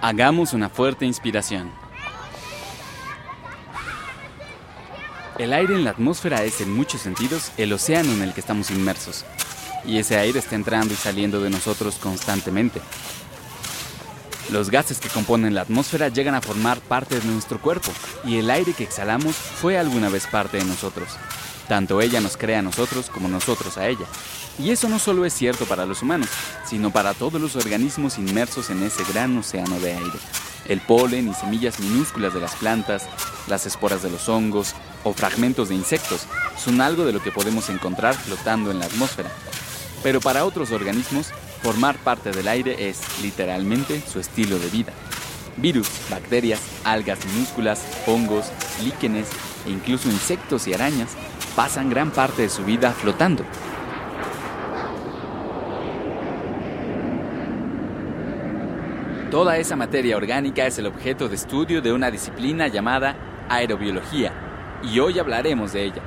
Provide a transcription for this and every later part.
Hagamos una fuerte inspiración. El aire en la atmósfera es en muchos sentidos el océano en el que estamos inmersos. Y ese aire está entrando y saliendo de nosotros constantemente. Los gases que componen la atmósfera llegan a formar parte de nuestro cuerpo y el aire que exhalamos fue alguna vez parte de nosotros. Tanto ella nos crea a nosotros como nosotros a ella. Y eso no solo es cierto para los humanos, sino para todos los organismos inmersos en ese gran océano de aire. El polen y semillas minúsculas de las plantas, las esporas de los hongos o fragmentos de insectos son algo de lo que podemos encontrar flotando en la atmósfera. Pero para otros organismos, formar parte del aire es, literalmente, su estilo de vida. Virus, bacterias, algas minúsculas, hongos, líquenes e incluso insectos y arañas pasan gran parte de su vida flotando. Toda esa materia orgánica es el objeto de estudio de una disciplina llamada aerobiología, y hoy hablaremos de ella.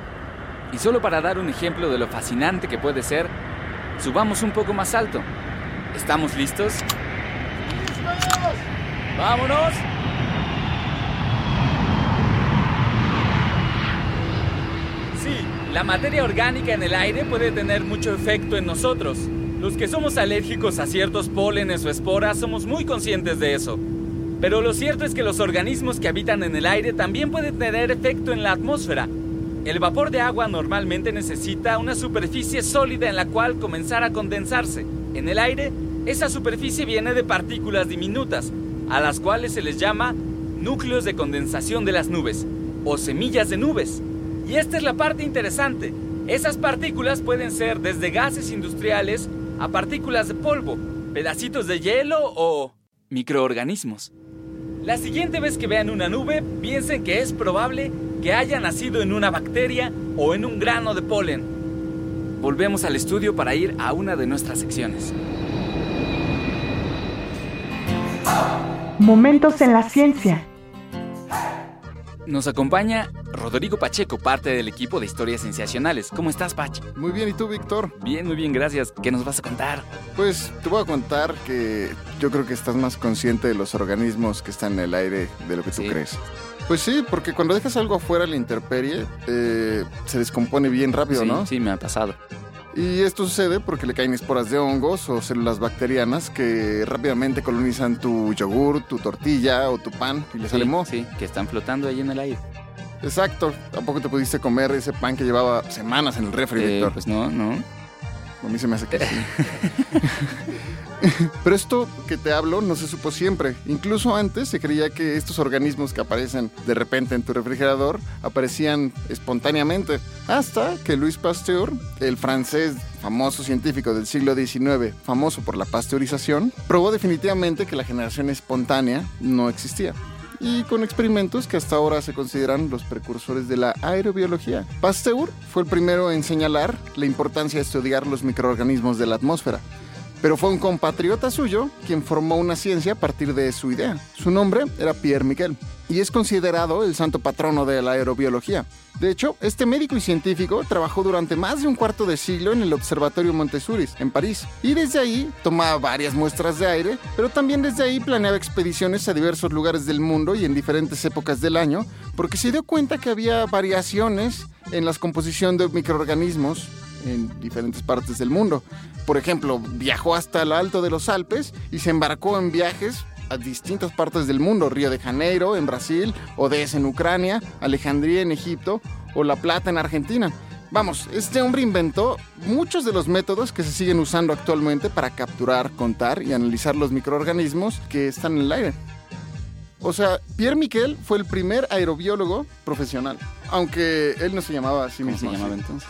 Y solo para dar un ejemplo de lo fascinante que puede ser, subamos un poco más alto. ¿Estamos listos? ¡Vámonos! Sí, la materia orgánica en el aire puede tener mucho efecto en nosotros. Los que somos alérgicos a ciertos pólenes o esporas somos muy conscientes de eso. Pero lo cierto es que los organismos que habitan en el aire también pueden tener efecto en la atmósfera. El vapor de agua normalmente necesita una superficie sólida en la cual comenzar a condensarse. En el aire, esa superficie viene de partículas diminutas, a las cuales se les llama núcleos de condensación de las nubes o semillas de nubes. Y esta es la parte interesante. Esas partículas pueden ser desde gases industriales a partículas de polvo, pedacitos de hielo o microorganismos. La siguiente vez que vean una nube, piensen que es probable que haya nacido en una bacteria o en un grano de polen. Volvemos al estudio para ir a una de nuestras secciones. Momentos en la ciencia. Nos acompaña Rodrigo Pacheco, parte del equipo de historias sensacionales. ¿Cómo estás, Pach? Muy bien, ¿y tú, Víctor? Bien, muy bien, gracias. ¿Qué nos vas a contar? Pues te voy a contar que yo creo que estás más consciente de los organismos que están en el aire de lo que tú Sí. crees. Pues sí, porque cuando dejas algo afuera la intemperie, eh, se descompone bien rápido, sí, ¿no? sí, me ha pasado. Y esto sucede porque le caen esporas de hongos o células bacterianas que rápidamente colonizan tu yogur, tu tortilla o tu pan y le sale Sí, moho. sí, que están flotando ahí en el aire. Exacto. ¿Tampoco te pudiste comer ese pan que llevaba semanas en el refri, Eh, Víctor? pues no, no. A mí se me hace que sí. Pero esto que te hablo no se supo siempre. Incluso antes se creía que estos organismos que aparecen de repente en tu refrigerador aparecían espontáneamente. Hasta que Louis Pasteur, el francés famoso científico del siglo XIX, famoso por la pasteurización, probó definitivamente que la generación espontánea no existía y con experimentos que hasta ahora se consideran los precursores de la aerobiología. Pasteur fue el primero en señalar la importancia de estudiar los microorganismos de la atmósfera, pero fue un compatriota suyo quien formó una ciencia a partir de su idea. Su nombre era Pierre Miquel y es considerado el santo patrono de la aerobiología. De hecho, este médico y científico trabajó durante más de un cuarto de siglo en el Observatorio Montessori, en París, y desde ahí tomaba varias muestras de aire, pero también desde ahí planeaba expediciones a diversos lugares del mundo y en diferentes épocas del año, porque se dio cuenta que había variaciones en la composición de microorganismos en diferentes partes del mundo. Por ejemplo, viajó hasta el alto de los Alpes y se embarcó en viajes a distintas partes del mundo, Río de Janeiro en Brasil, Odessa en Ucrania, Alejandría en Egipto o La Plata en Argentina. Vamos, este hombre inventó muchos de los métodos que se siguen usando actualmente para capturar, contar y analizar los microorganismos que están en el aire. O sea, Pierre Miquel fue el primer aerobiólogo profesional, aunque él no se llamaba así ¿Cómo se mismo. llamaba así. entonces?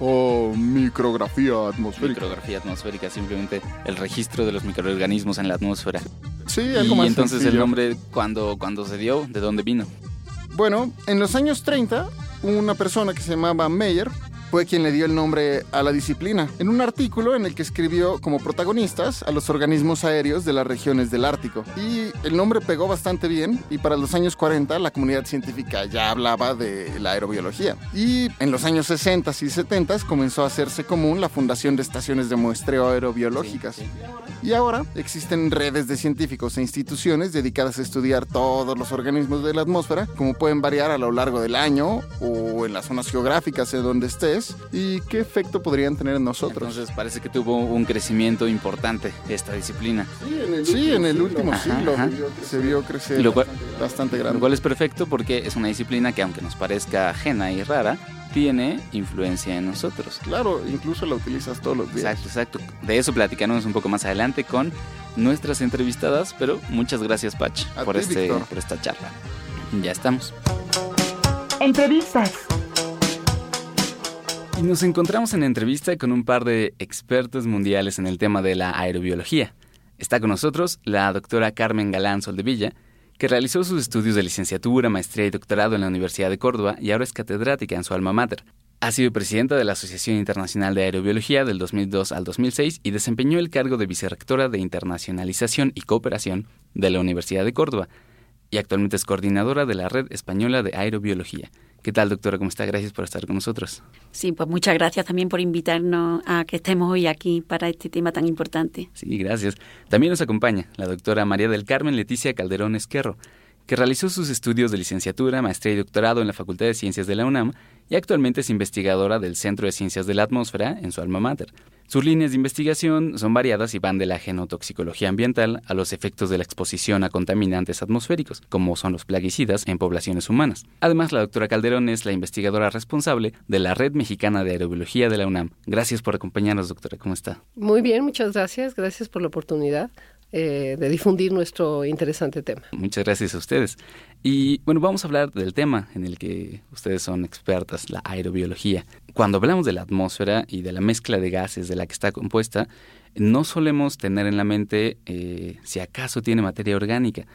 O micrografía atmosférica. Micrografía atmosférica, simplemente el registro de los microorganismos en la atmósfera. Sí, algo Y más entonces el nombre, cuando, cuando se dio, ¿de dónde vino? Bueno, en los años 30, una persona que se llamaba Meyer fue quien le dio el nombre a la disciplina, en un artículo en el que escribió como protagonistas a los organismos aéreos de las regiones del Ártico. Y el nombre pegó bastante bien y para los años 40 la comunidad científica ya hablaba de la aerobiología. Y en los años 60 y 70 comenzó a hacerse común la fundación de estaciones de muestreo aerobiológicas. Y ahora existen redes de científicos e instituciones dedicadas a estudiar todos los organismos de la atmósfera, como pueden variar a lo largo del año o en las zonas geográficas de donde estés y qué efecto podrían tener en nosotros. Entonces parece que tuvo un crecimiento importante esta disciplina. Sí, en el, último siglo se vio crecer bastante grande. Lo cual es perfecto porque es una disciplina que aunque nos parezca ajena y rara, tiene influencia en nosotros. Claro, incluso la utilizas todos los días. Exacto, exacto. De eso platicaremos un poco más adelante con nuestras entrevistadas, pero muchas gracias, Pach, por, este, por esta charla. Ya estamos. Entrevistas. Nos encontramos en entrevista con un par de expertos mundiales en el tema de la aerobiología. Está con nosotros la doctora Carmen Galán Soldevilla, que realizó sus estudios de licenciatura, maestría y doctorado en la Universidad de Córdoba y ahora es catedrática en su alma mater. Ha sido presidenta de la Asociación Internacional de Aerobiología del 2002 al 2006 y desempeñó el cargo de vicerrectora de Internacionalización y Cooperación de la Universidad de Córdoba y actualmente es coordinadora de la Red Española de Aerobiología. ¿Qué tal, doctora? ¿Cómo está? Gracias por estar con nosotros. Sí, pues muchas gracias también por invitarnos a que estemos hoy aquí para este tema tan importante. Sí, gracias. También nos acompaña la doctora María del Carmen Leticia Calderón Esquerro, que realizó sus estudios de licenciatura, maestría y doctorado en la Facultad de Ciencias de la UNAM y actualmente es investigadora del Centro de Ciencias de la Atmósfera en su alma mater. Sus líneas de investigación son variadas y van de la genotoxicología ambiental a los efectos de la exposición a contaminantes atmosféricos, como son los plaguicidas en poblaciones humanas. Además, la doctora Calderón es la investigadora responsable de la Red Mexicana de Aerobiología de la UNAM. Gracias por acompañarnos, doctora. ¿Cómo está? Muy bien, muchas gracias. Gracias por la oportunidad. Eh, de difundir nuestro interesante tema. Muchas gracias a ustedes. Y bueno, vamos a hablar del tema en el que ustedes son expertas, la aerobiología. Cuando hablamos de la atmósfera y de la mezcla de gases de la que está compuesta, no solemos tener en la mente eh, si acaso tiene materia orgánica,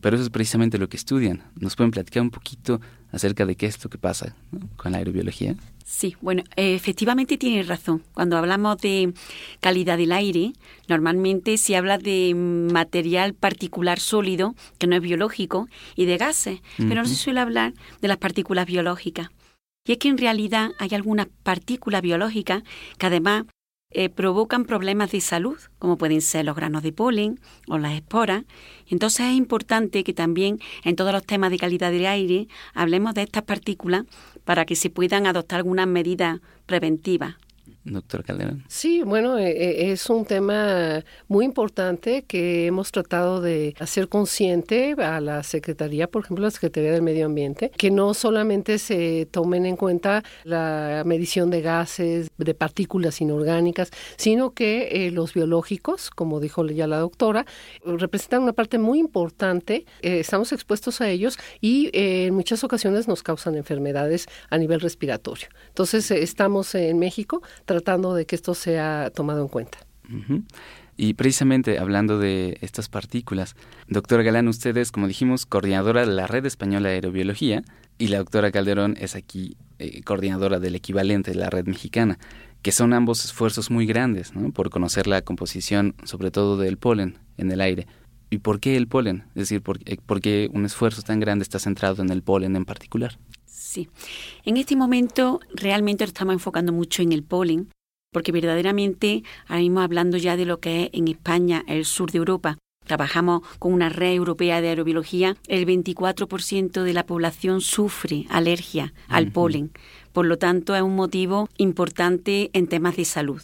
pero eso es precisamente lo que estudian. ¿Nos pueden platicar un poquito acerca de qué es lo que pasa con la aerobiología? Sí, bueno, efectivamente tiene razón. Cuando hablamos de calidad del aire, normalmente se habla de material particular sólido, que no es biológico, y de gases, pero no se suele hablar de las partículas biológicas. Y es que en realidad hay algunas partículas biológicas que además eh, provocan problemas de salud, como pueden ser los granos de polen o las esporas. Entonces es importante que también en todos los temas de calidad del aire hablemos de estas partículas para que se puedan adoptar algunas medidas preventivas doctor Calderón. Sí, bueno, eh, eh, es un tema muy importante que hemos tratado de hacer consciente a la Secretaría, por ejemplo, la Secretaría del Medio Ambiente, que no solamente se tomen en cuenta la medición de gases, de partículas inorgánicas, sino que eh, los biológicos, como dijo ya la doctora, representan una parte muy importante, estamos expuestos a ellos y en muchas ocasiones nos causan enfermedades a nivel respiratorio. Entonces, estamos en México tratando de que esto sea tomado en cuenta. Y precisamente hablando de estas partículas, doctora Galán, usted es, como dijimos, coordinadora de la Red Española de Aerobiología y la doctora Calderón es aquí eh, coordinadora del equivalente de la Red Mexicana, que son ambos esfuerzos muy grandes por conocer la composición, sobre todo del polen en el aire. ¿Y por qué el polen? Es decir, ¿por, eh, ¿por qué un esfuerzo tan grande está centrado en el polen en particular? Sí. En este momento realmente estamos enfocando mucho en el polen, porque verdaderamente, ahora mismo hablando ya de lo que es en España, el sur de Europa, trabajamos con una red europea de aerobiología, el 24% de la población sufre alergia al polen. Por lo tanto, es un motivo importante en temas de salud.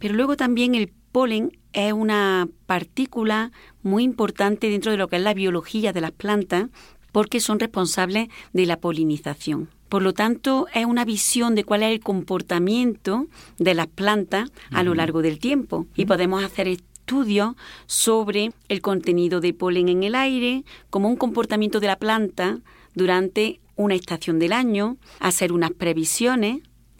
Pero luego también el polen es una partícula muy importante dentro de lo que es la biología de las plantas porque son responsables de la polinización. Por lo tanto, es una visión de cuál es el comportamiento de las plantas a lo largo del tiempo. Y podemos hacer estudios sobre el contenido de polen en el aire, como un comportamiento de la planta durante una estación del año, hacer unas previsiones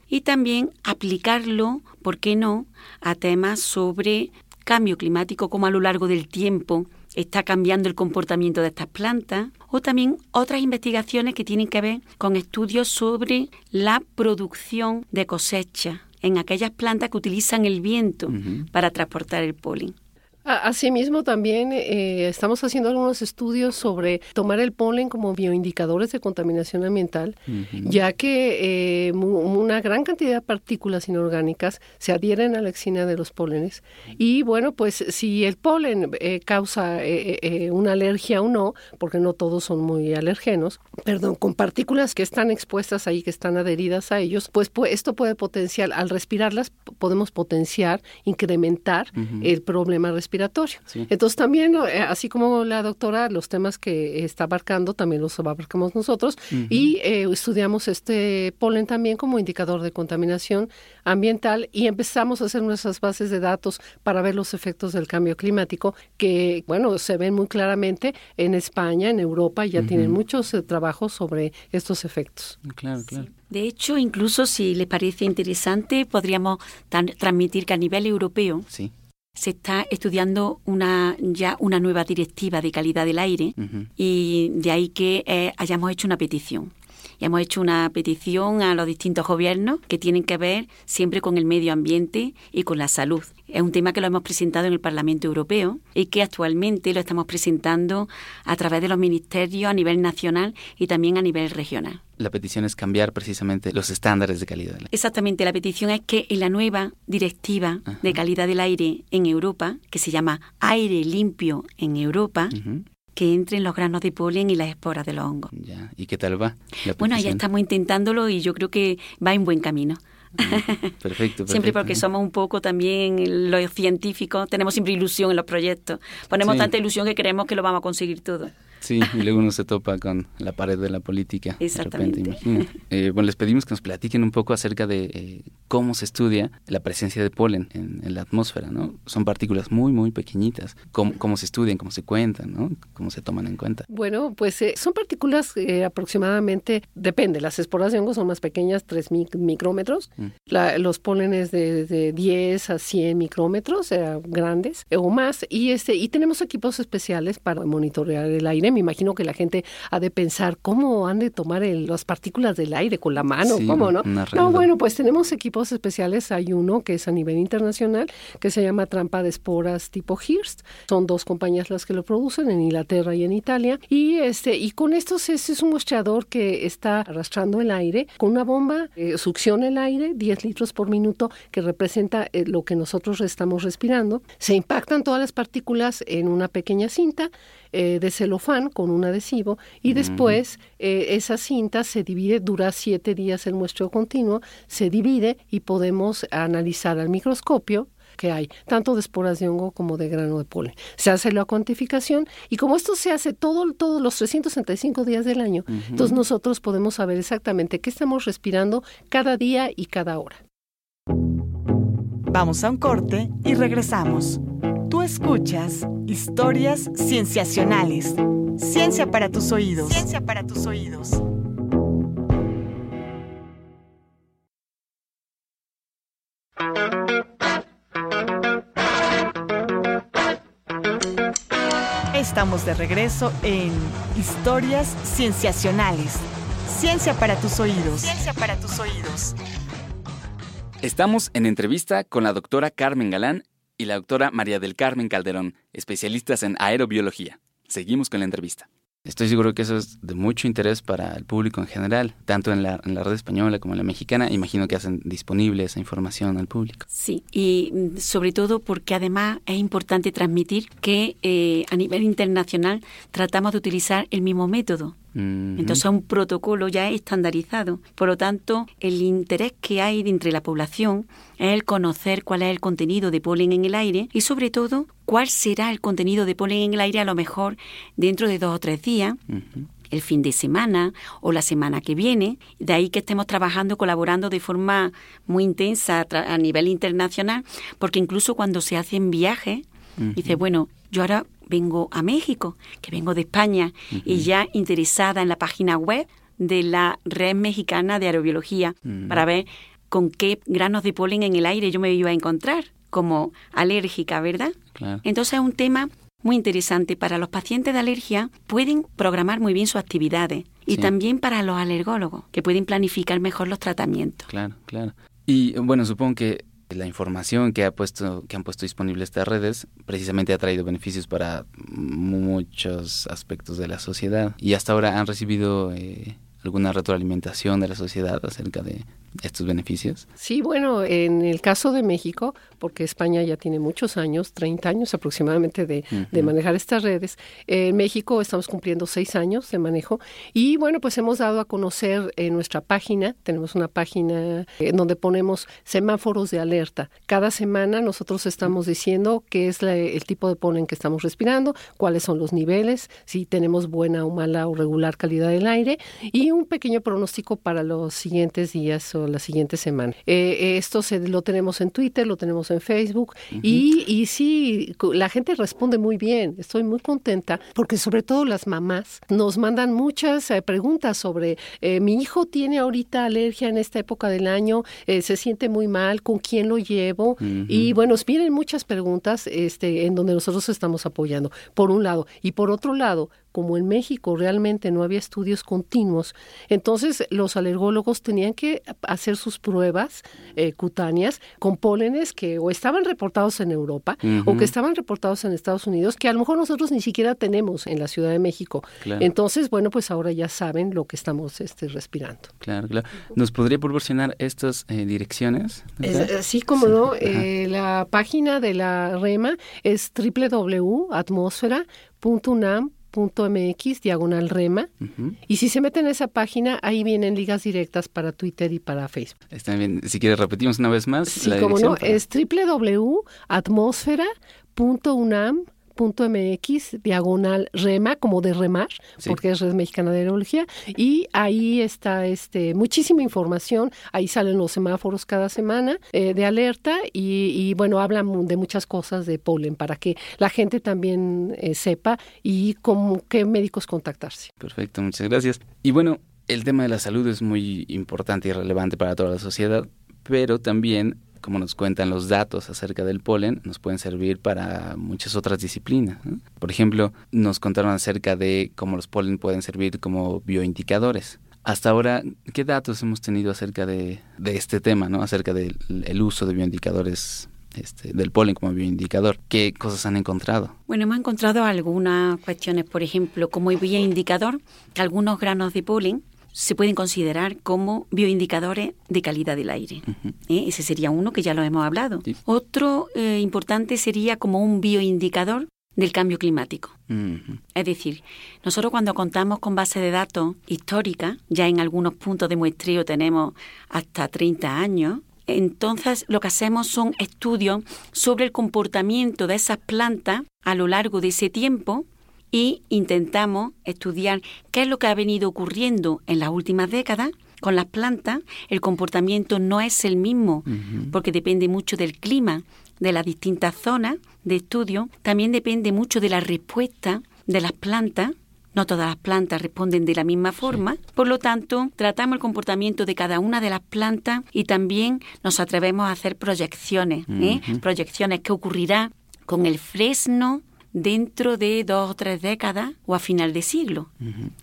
y también aplicarlo, ¿por qué no?, a temas sobre cambio climático, como a lo largo del tiempo está cambiando el comportamiento de estas plantas, o también otras investigaciones que tienen que ver con estudios sobre la producción de cosecha en aquellas plantas que utilizan el viento para transportar el polen. Asimismo, también eh, estamos haciendo algunos estudios sobre tomar el polen como bioindicadores de contaminación ambiental, ya que eh, una gran cantidad de partículas inorgánicas se adhieren a la exina de los pólenes. Y bueno, pues si el polen eh, causa una alergia o no, porque no todos son muy alergenos, perdón, con partículas que están expuestas ahí, que están adheridas a ellos, pues, pues esto puede potenciar, al respirarlas, podemos potenciar, incrementar el problema respiratorio entonces también, eh, así como la doctora, los temas que está abarcando también los abarcamos nosotros y eh, estudiamos este polen también como indicador de contaminación ambiental y empezamos a hacer nuestras bases de datos para ver los efectos del cambio climático que, bueno, se ven muy claramente en España, en Europa, ya tienen muchos eh, trabajos sobre estos efectos. Claro, claro. De hecho, incluso si les parece interesante, podríamos transmitir que a nivel europeo sí se está estudiando una ya una nueva directiva de calidad del aire y de ahí que eh, hayamos hecho una petición. Y hemos hecho una petición a los distintos gobiernos que tienen que ver siempre con el medio ambiente y con la salud. Es un tema que lo hemos presentado en el Parlamento Europeo y que actualmente lo estamos presentando a través de los ministerios a nivel nacional y también a nivel regional. La petición es cambiar precisamente los estándares de calidad. Exactamente, la petición es que en la nueva directiva de calidad del aire en Europa, que se llama Aire Limpio en Europa, que entren los granos de polen y las esporas de los hongos. Ya. ¿Y qué tal va? bueno, ya estamos intentándolo y yo creo que va en buen camino. Perfecto, perfecto. Siempre porque somos un poco también los científicos, tenemos siempre ilusión en los proyectos. Ponemos tanta ilusión que creemos que lo vamos a conseguir todo. Sí, y luego uno se topa con la pared de la política. Exactamente. Eh, bueno, les pedimos que nos platiquen un poco acerca de eh, cómo se estudia la presencia de polen en, la atmósfera, ¿no? Son partículas muy, muy pequeñitas. ¿Cómo, cómo se estudian, cómo se cuentan, ¿no? ¿Cómo se toman en cuenta? Bueno, pues eh, son partículas aproximadamente, depende, las esporas de hongos son más pequeñas, 3 micrómetros. Mm. los pólenes de, de, 10 a 100 micrómetros, grandes o más. Y, este, y tenemos equipos especiales para monitorear el aire me imagino que la gente ha de pensar cómo han de tomar las partículas del aire con la mano, cómo no. No, bueno, pues tenemos equipos especiales. Hay uno que es a nivel internacional que se llama trampa de esporas tipo Hearst. Son dos compañías las que lo producen en Inglaterra y en Italia. Y este y con estos es, es un muestreador que está arrastrando el aire con una bomba, eh, succiona el aire 10 litros por minuto que representa eh, lo que nosotros estamos respirando. Se impactan todas las partículas en una pequeña cinta eh, de celofán con un adhesivo y después eh, esa cinta se divide, dura siete días el muestreo continuo, se divide y podemos analizar al microscopio que hay, tanto de esporas de hongo como de grano de polen. Se hace la cuantificación y como esto se hace todo, todos los 365 días del año, entonces nosotros podemos saber exactamente qué estamos respirando cada día y cada hora. Vamos a un corte y regresamos. Tú escuchas historias cienciacionales. Ciencia para tus oídos. Ciencia para tus oídos. Estamos de regreso en Historias Cienciacionales. Ciencia para tus oídos. Ciencia para tus oídos. Estamos en entrevista con la doctora Carmen Galán y la doctora María del Carmen Calderón, especialistas en aerobiología. Seguimos con la entrevista. Estoy seguro que eso es de mucho interés para el público en general, tanto en la, red española como en la mexicana. Imagino que hacen disponible esa información al público. Sí, y mm, sobre todo porque además es importante transmitir que eh, a nivel internacional tratamos de utilizar el mismo método. Entonces es un protocolo ya estandarizado. Por lo tanto, el interés que hay entre la población es el conocer cuál es el contenido de polen en el aire y sobre todo cuál será el contenido de polen en el aire a lo mejor dentro de dos o tres días. el fin de semana o la semana que viene. De ahí que estemos trabajando, colaborando de forma muy intensa a nivel internacional, porque incluso cuando se hacen viajes, dice, bueno, yo ahora vengo a México, que vengo de España, y ya interesada en la página web de la Red Mexicana de Aerobiología para ver con qué granos de polen en el aire yo me iba a encontrar como alérgica, ¿verdad? Entonces es un tema muy interesante. Para los pacientes de alergia pueden programar muy bien sus actividades y también para los alergólogos, que pueden planificar mejor los tratamientos. Claro, claro. Y bueno, supongo que la información que ha puesto que han puesto disponible estas redes precisamente ha traído beneficios para muchos aspectos de la sociedad. Y hasta ahora han recibido eh, alguna retroalimentación de la sociedad acerca de estos beneficios? Sí, bueno, en el caso de México, porque España ya tiene muchos años, 30 años aproximadamente de, manejar estas redes, en México estamos cumpliendo seis años de manejo y bueno, pues hemos dado a conocer en nuestra página, tenemos una página en donde ponemos semáforos de alerta. Cada semana nosotros estamos diciendo qué es el tipo de polen que estamos respirando, cuáles son los niveles, si tenemos buena o mala o regular calidad del aire y un pequeño pronóstico para los siguientes días o la siguiente semana. Eh, esto se, lo tenemos en Twitter, lo tenemos en Facebook y, y sí, la gente responde muy bien. Estoy muy contenta porque sobre todo las mamás nos mandan muchas eh, preguntas sobre eh, mi hijo tiene ahorita alergia en esta época del año, se siente muy mal, con quién lo llevo y bueno, vienen muchas preguntas este, en donde nosotros estamos apoyando, por un lado. Y por otro lado, como en México realmente no había estudios continuos, entonces los alergólogos tenían que hacer sus pruebas eh, cutáneas con pólenes que o estaban reportados en Europa o que estaban reportados en Estados Unidos, que a lo mejor nosotros ni siquiera tenemos en la Ciudad de México. Entonces, bueno, pues ahora ya saben lo que estamos este, respirando. Claro, claro. ¿Nos podría proporcionar estas eh, direcciones? Eh, sí, como no. la página de la REMA es www.atmosfera.unam mx diagonal rema y si se meten en esa página ahí vienen ligas directas para Twitter y para Facebook. Está bien, si quieres repetimos una vez más. Sí, como no, es www.atmosfera.unam .mx diagonal rema como de remar porque es red mexicana de aerología y ahí está este muchísima información ahí salen los semáforos cada semana eh, de alerta y, bueno hablan de muchas cosas de polen para que la gente también eh, sepa y con qué médicos contactarse. Perfecto muchas gracias. Y bueno el tema de la salud es muy importante y relevante para toda la sociedad pero también como nos cuentan los datos acerca del polen, nos pueden servir para muchas otras disciplinas. Por ejemplo, nos contaron acerca de cómo los polen pueden servir como bioindicadores. Hasta ahora, ¿qué datos hemos tenido acerca de, este tema, ¿no? acerca del uso de bioindicadores este, del polen como bioindicador. ¿Qué cosas han encontrado? Bueno, hemos encontrado algunas cuestiones, por ejemplo, como bioindicador, algunos granos de polen se pueden considerar como bioindicadores de calidad del aire. ¿Eh? Ese sería uno que ya lo hemos hablado. Otro eh, importante sería como un bioindicador del cambio climático. Es decir, nosotros cuando contamos con base de datos históricas, ya en algunos puntos de muestreo tenemos hasta 30 años, entonces lo que hacemos son estudios sobre el comportamiento de esas plantas a lo largo de ese tiempo y intentamos estudiar qué es lo que ha venido ocurriendo en las últimas décadas con las plantas. El comportamiento no es el mismo porque depende mucho del clima de las distintas zonas de estudio. También depende mucho de la respuesta de las plantas. No todas las plantas responden de la misma forma. Por lo tanto, tratamos el comportamiento de cada una de las plantas y también nos atrevemos a hacer proyecciones. ¿eh? Proyecciones que ocurrirá con el fresno dentro de dos o tres décadas o a final de siglo.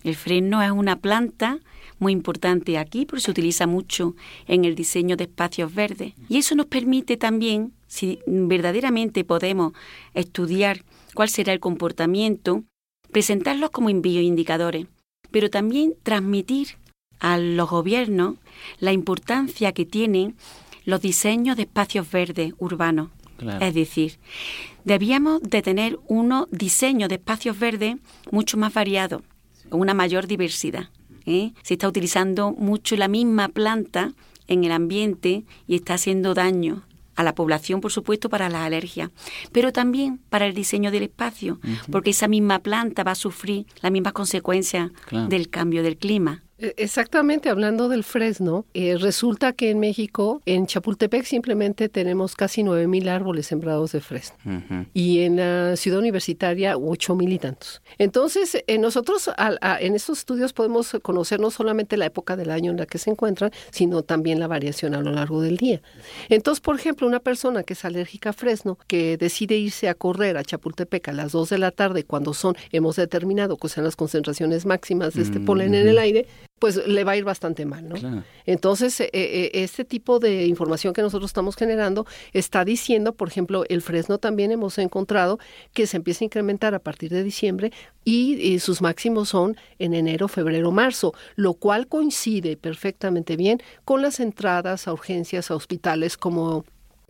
El fresno es una planta muy importante aquí porque se utiliza mucho en el diseño de espacios verdes. Y eso nos permite también, si verdaderamente podemos estudiar cuál será el comportamiento, presentarlos como bioindicadores, pero también transmitir a los gobiernos la importancia que tienen los diseños de espacios verdes urbanos. Es decir, debíamos de tener unos diseños de espacios verdes mucho más variados, con una mayor diversidad. ¿eh? Se está utilizando mucho la misma planta en el ambiente y está haciendo daño a la población, por supuesto, para las alergias, pero también para el diseño del espacio, porque esa misma planta va a sufrir las mismas consecuencias del cambio del clima. E, exactamente, hablando del fresno, eh, resulta que en México, en Chapultepec simplemente tenemos casi 9.000 árboles sembrados de fresno y en la ciudad universitaria 8.000 y tantos. Entonces, eh, nosotros en estos estudios podemos conocer no solamente la época del año en la que se encuentran, sino también la variación a lo largo del día. Entonces, por ejemplo, una persona que es alérgica a fresno, que decide irse a correr a Chapultepec a las 2 de la tarde, cuando son, hemos determinado que sean las concentraciones máximas de este polen en el aire, pues le va a ir bastante mal, ¿no? Entonces, eh, eh, este tipo de información que nosotros estamos generando está diciendo, por ejemplo, el fresno también hemos encontrado que se empieza a incrementar a partir de diciembre y, sus máximos son en enero, febrero, marzo, lo cual coincide perfectamente bien con las entradas a urgencias a hospitales como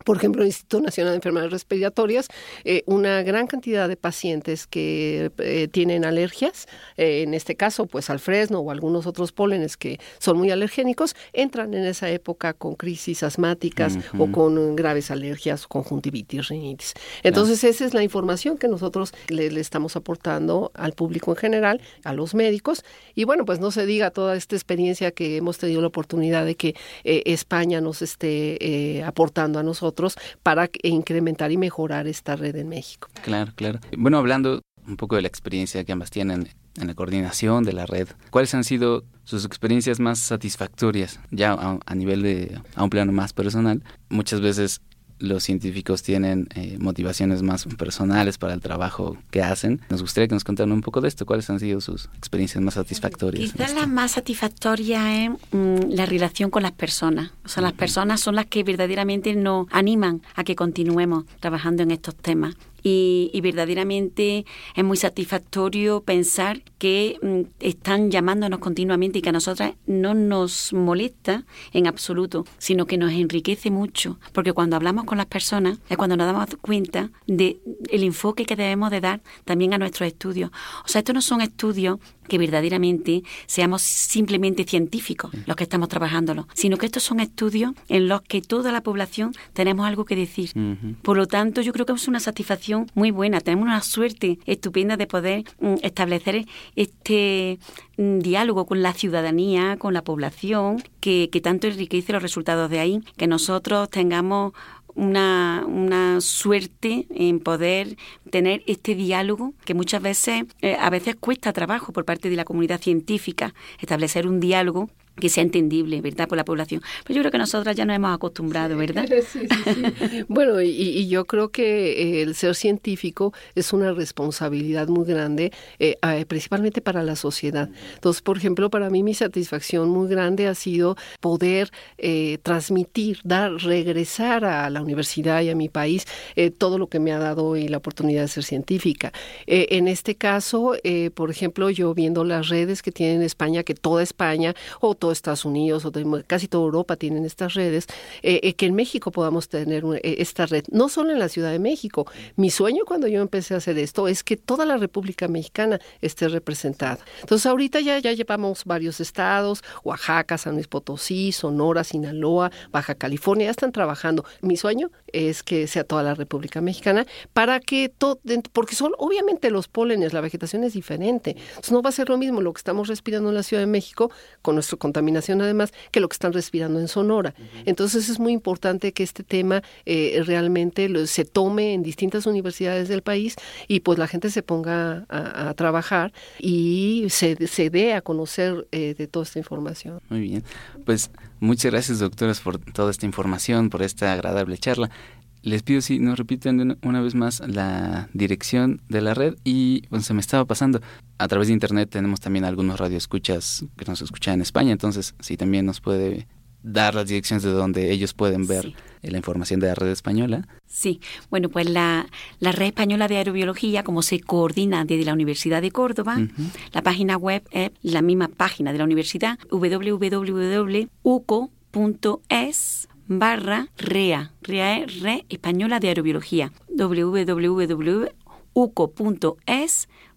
por ejemplo, el Instituto Nacional de Enfermedades Respiratorias, eh, una gran cantidad de pacientes que eh, tienen alergias, eh, en este caso, pues al fresno o algunos otros pólenes que son muy alergénicos, entran en esa época con crisis asmáticas o con graves alergias, conjuntivitis, rinitis. Entonces, esa es la información que nosotros le, le, estamos aportando al público en general, a los médicos. Y bueno, pues no se diga toda esta experiencia que hemos tenido la oportunidad de que España nos esté aportando a nosotros para incrementar y mejorar esta red en México. Claro, claro. Bueno, hablando un poco de la experiencia que ambas tienen en la coordinación de la red, ¿cuáles han sido sus experiencias más satisfactorias ya a, nivel de a un plano más personal? Muchas veces los científicos tienen eh, motivaciones más personales para el trabajo que hacen. Nos gustaría que nos contaran un poco de esto. ¿Cuáles han sido sus experiencias más satisfactorias? Quizás la más satisfactoria es mm, la relación con las personas. O sea, las personas son las que verdaderamente nos animan a que continuemos trabajando en estos temas y, verdaderamente es muy satisfactorio pensar que mm, están llamándonos continuamente y que a nosotras no nos molesta en absoluto, sino que nos enriquece mucho, porque cuando hablamos con las personas es cuando nos damos cuenta de el enfoque que debemos de dar también a nuestros estudios. O sea, estos no son estudios que verdaderamente seamos simplemente científicos los que estamos trabajándolo, sino que estos son estudios en los que toda la población tenemos algo que decir. Por lo tanto, yo creo que es una satisfacción muy buena, tenemos una suerte estupenda de poder mm, establecer este mm, diálogo con la ciudadanía, con la población, que, que tanto enriquece los resultados de ahí, que nosotros tengamos una, una, suerte en poder tener este diálogo que muchas veces, eh, a veces cuesta trabajo por parte de la comunidad científica, establecer un diálogo que sea entendible, ¿verdad?, por la población. Pero yo creo que nosotras ya nos hemos acostumbrado, ¿verdad? Sí, sí, bueno, y, yo creo que eh, el ser científico es una responsabilidad muy grande, eh, principalmente para la sociedad. Entonces, por ejemplo, para mí mi satisfacción muy grande ha sido poder eh, transmitir, dar, regresar a la universidad y a mi país todo lo que me ha dado hoy la oportunidad de ser científica. en este caso, por ejemplo, yo viendo las redes que tiene en España, que toda España, o todo Estados Unidos o casi toda Europa tienen estas redes, eh, eh, que en México podamos tener eh, esta red, no solo en la Ciudad de México. Mi sueño cuando yo empecé a hacer esto es que toda la República Mexicana esté representada. Entonces ahorita ya, ya llevamos varios estados, Oaxaca, San Luis Potosí, Sonora, Sinaloa, Baja California, ya están trabajando. Mi sueño es que sea toda la República Mexicana para que todo, porque son obviamente los pólenes, la vegetación es diferente. Entonces no va a ser lo mismo lo que estamos respirando en la Ciudad de México con nuestro contaminación además que lo que están respirando en Sonora. Entonces es muy importante que este tema eh, realmente se tome en distintas universidades del país y pues la gente se ponga a, trabajar y se, se, dé a conocer eh, de toda esta información. Muy bien, pues muchas gracias doctoras por toda esta información, por esta agradable charla. Les pido si nos repiten una vez más la dirección de la red y bueno, se me estaba pasando. A través de internet tenemos también algunos radioescuchas que nos escuchan en España, entonces si también nos puede dar las direcciones de donde ellos pueden ver la información de la red española. Sí, bueno, pues la, la, red española de aerobiología, como se coordina desde la Universidad de Córdoba, la página web es la misma página de la universidad, www.uco.es barra REA, REA es Red Española de Aerobiología, www.uco.es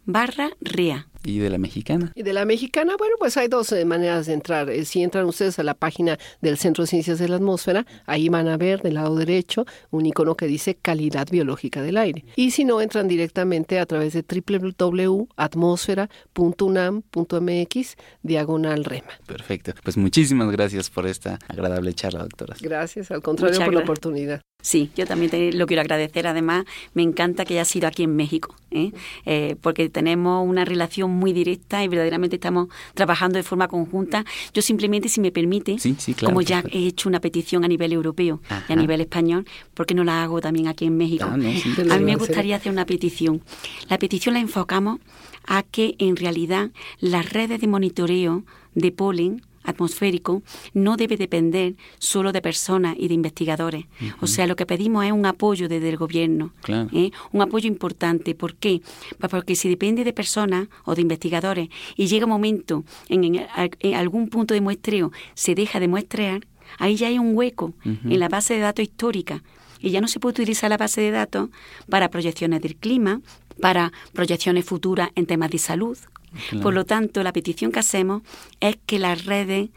barra REA. ¿Y de la mexicana? Y de la mexicana, bueno, pues hay dos eh, maneras de entrar. Eh, si entran ustedes a la página del Centro de Ciencias de la Atmósfera, ahí van a ver del lado derecho un icono que dice calidad biológica del aire. Y si no, entran directamente a través de www.atmosfera.unam.mx diagonal rema. Perfecto. Pues muchísimas gracias por esta agradable charla, doctora. Gracias, al contrario, por la oportunidad. Sí, yo también te lo quiero agradecer. Además, me encanta que haya sido aquí en México, ¿eh? Eh, porque tenemos una relación muy directa y verdaderamente estamos trabajando de forma conjunta. Yo simplemente, si me permite, como ya he hecho una petición a nivel europeo y a nivel español, ¿por qué no la hago también aquí en México? Ah, a mí me gustaría hacer una petición. La petición la enfocamos a que en realidad las redes de monitoreo de polen atmosférico no debe depender solo de personas y de investigadores. O sea, lo que pedimos es un apoyo desde el gobierno, ¿eh? un apoyo importante. ¿Por qué? Pues porque si depende de personas o de investigadores y llega un momento en, algún punto de muestreo se deja de muestrear, ahí ya hay un hueco en la base de datos histórica y ya no se puede utilizar la base de datos para proyecciones del clima, para proyecciones futuras en temas de salud, por lo tanto, la petición que hacemos es que las redes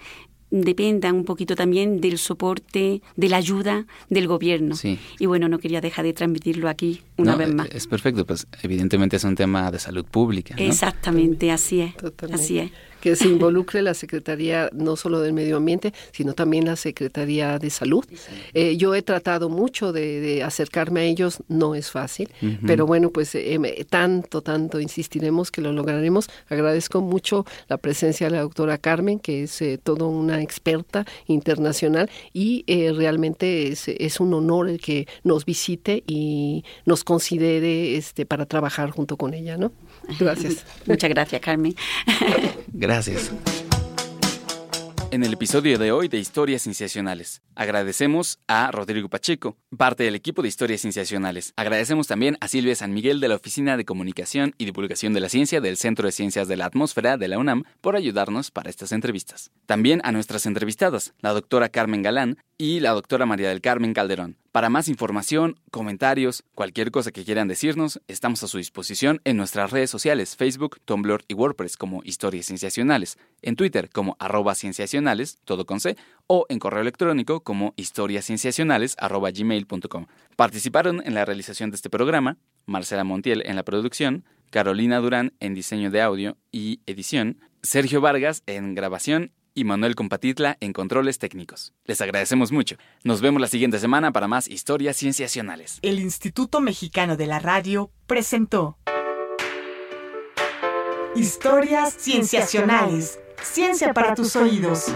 dependan un poquito también del soporte, de la ayuda del gobierno. Y bueno, no quería dejar de transmitirlo aquí una vez más. Es perfecto, pues evidentemente es un tema de salud pública. Exactamente, así es. Así es que se involucre la Secretaría no solo del Medio Ambiente, sino también la Secretaría de Salud. Eh, yo he tratado mucho de, acercarme a ellos, no es fácil, pero bueno, pues eh, tanto, tanto insistiremos que lo lograremos. Agradezco mucho la presencia de la doctora Carmen, que es eh, toda una experta internacional y realmente es, es, un honor el que nos visite y nos considere este, para trabajar junto con ella, ¿no? Gracias. Muchas gracias, Carmen. Gracias. En el episodio de hoy de Historias Cienciacionales, agradecemos a Rodrigo Pacheco, parte del equipo de Historias Cienciacionales. Agradecemos también a Silvia San Miguel de la Oficina de Comunicación y Divulgación de la Ciencia del Centro de Ciencias de la Atmósfera de la UNAM por ayudarnos para estas entrevistas. También a nuestras entrevistadas, la doctora Carmen Galán y la doctora María del Carmen Calderón. Para más información, comentarios, cualquier cosa que quieran decirnos, estamos a su disposición en nuestras redes sociales, Facebook, Tumblr y WordPress como Historias Cienciacionales, en Twitter como arroba cienciacionales, todo con C, o en correo electrónico como historiascienciacionales arroba gmail.com. Participaron en la realización de este programa Marcela Montiel en la producción, Carolina Durán en diseño de audio y edición, Sergio Vargas en grabación y Manuel Compatitla en controles técnicos. Les agradecemos mucho. Nos vemos la siguiente semana para más historias cienciacionales. El Instituto Mexicano de la Radio presentó Historias Cienciacionales. Ciencia para tus oídos.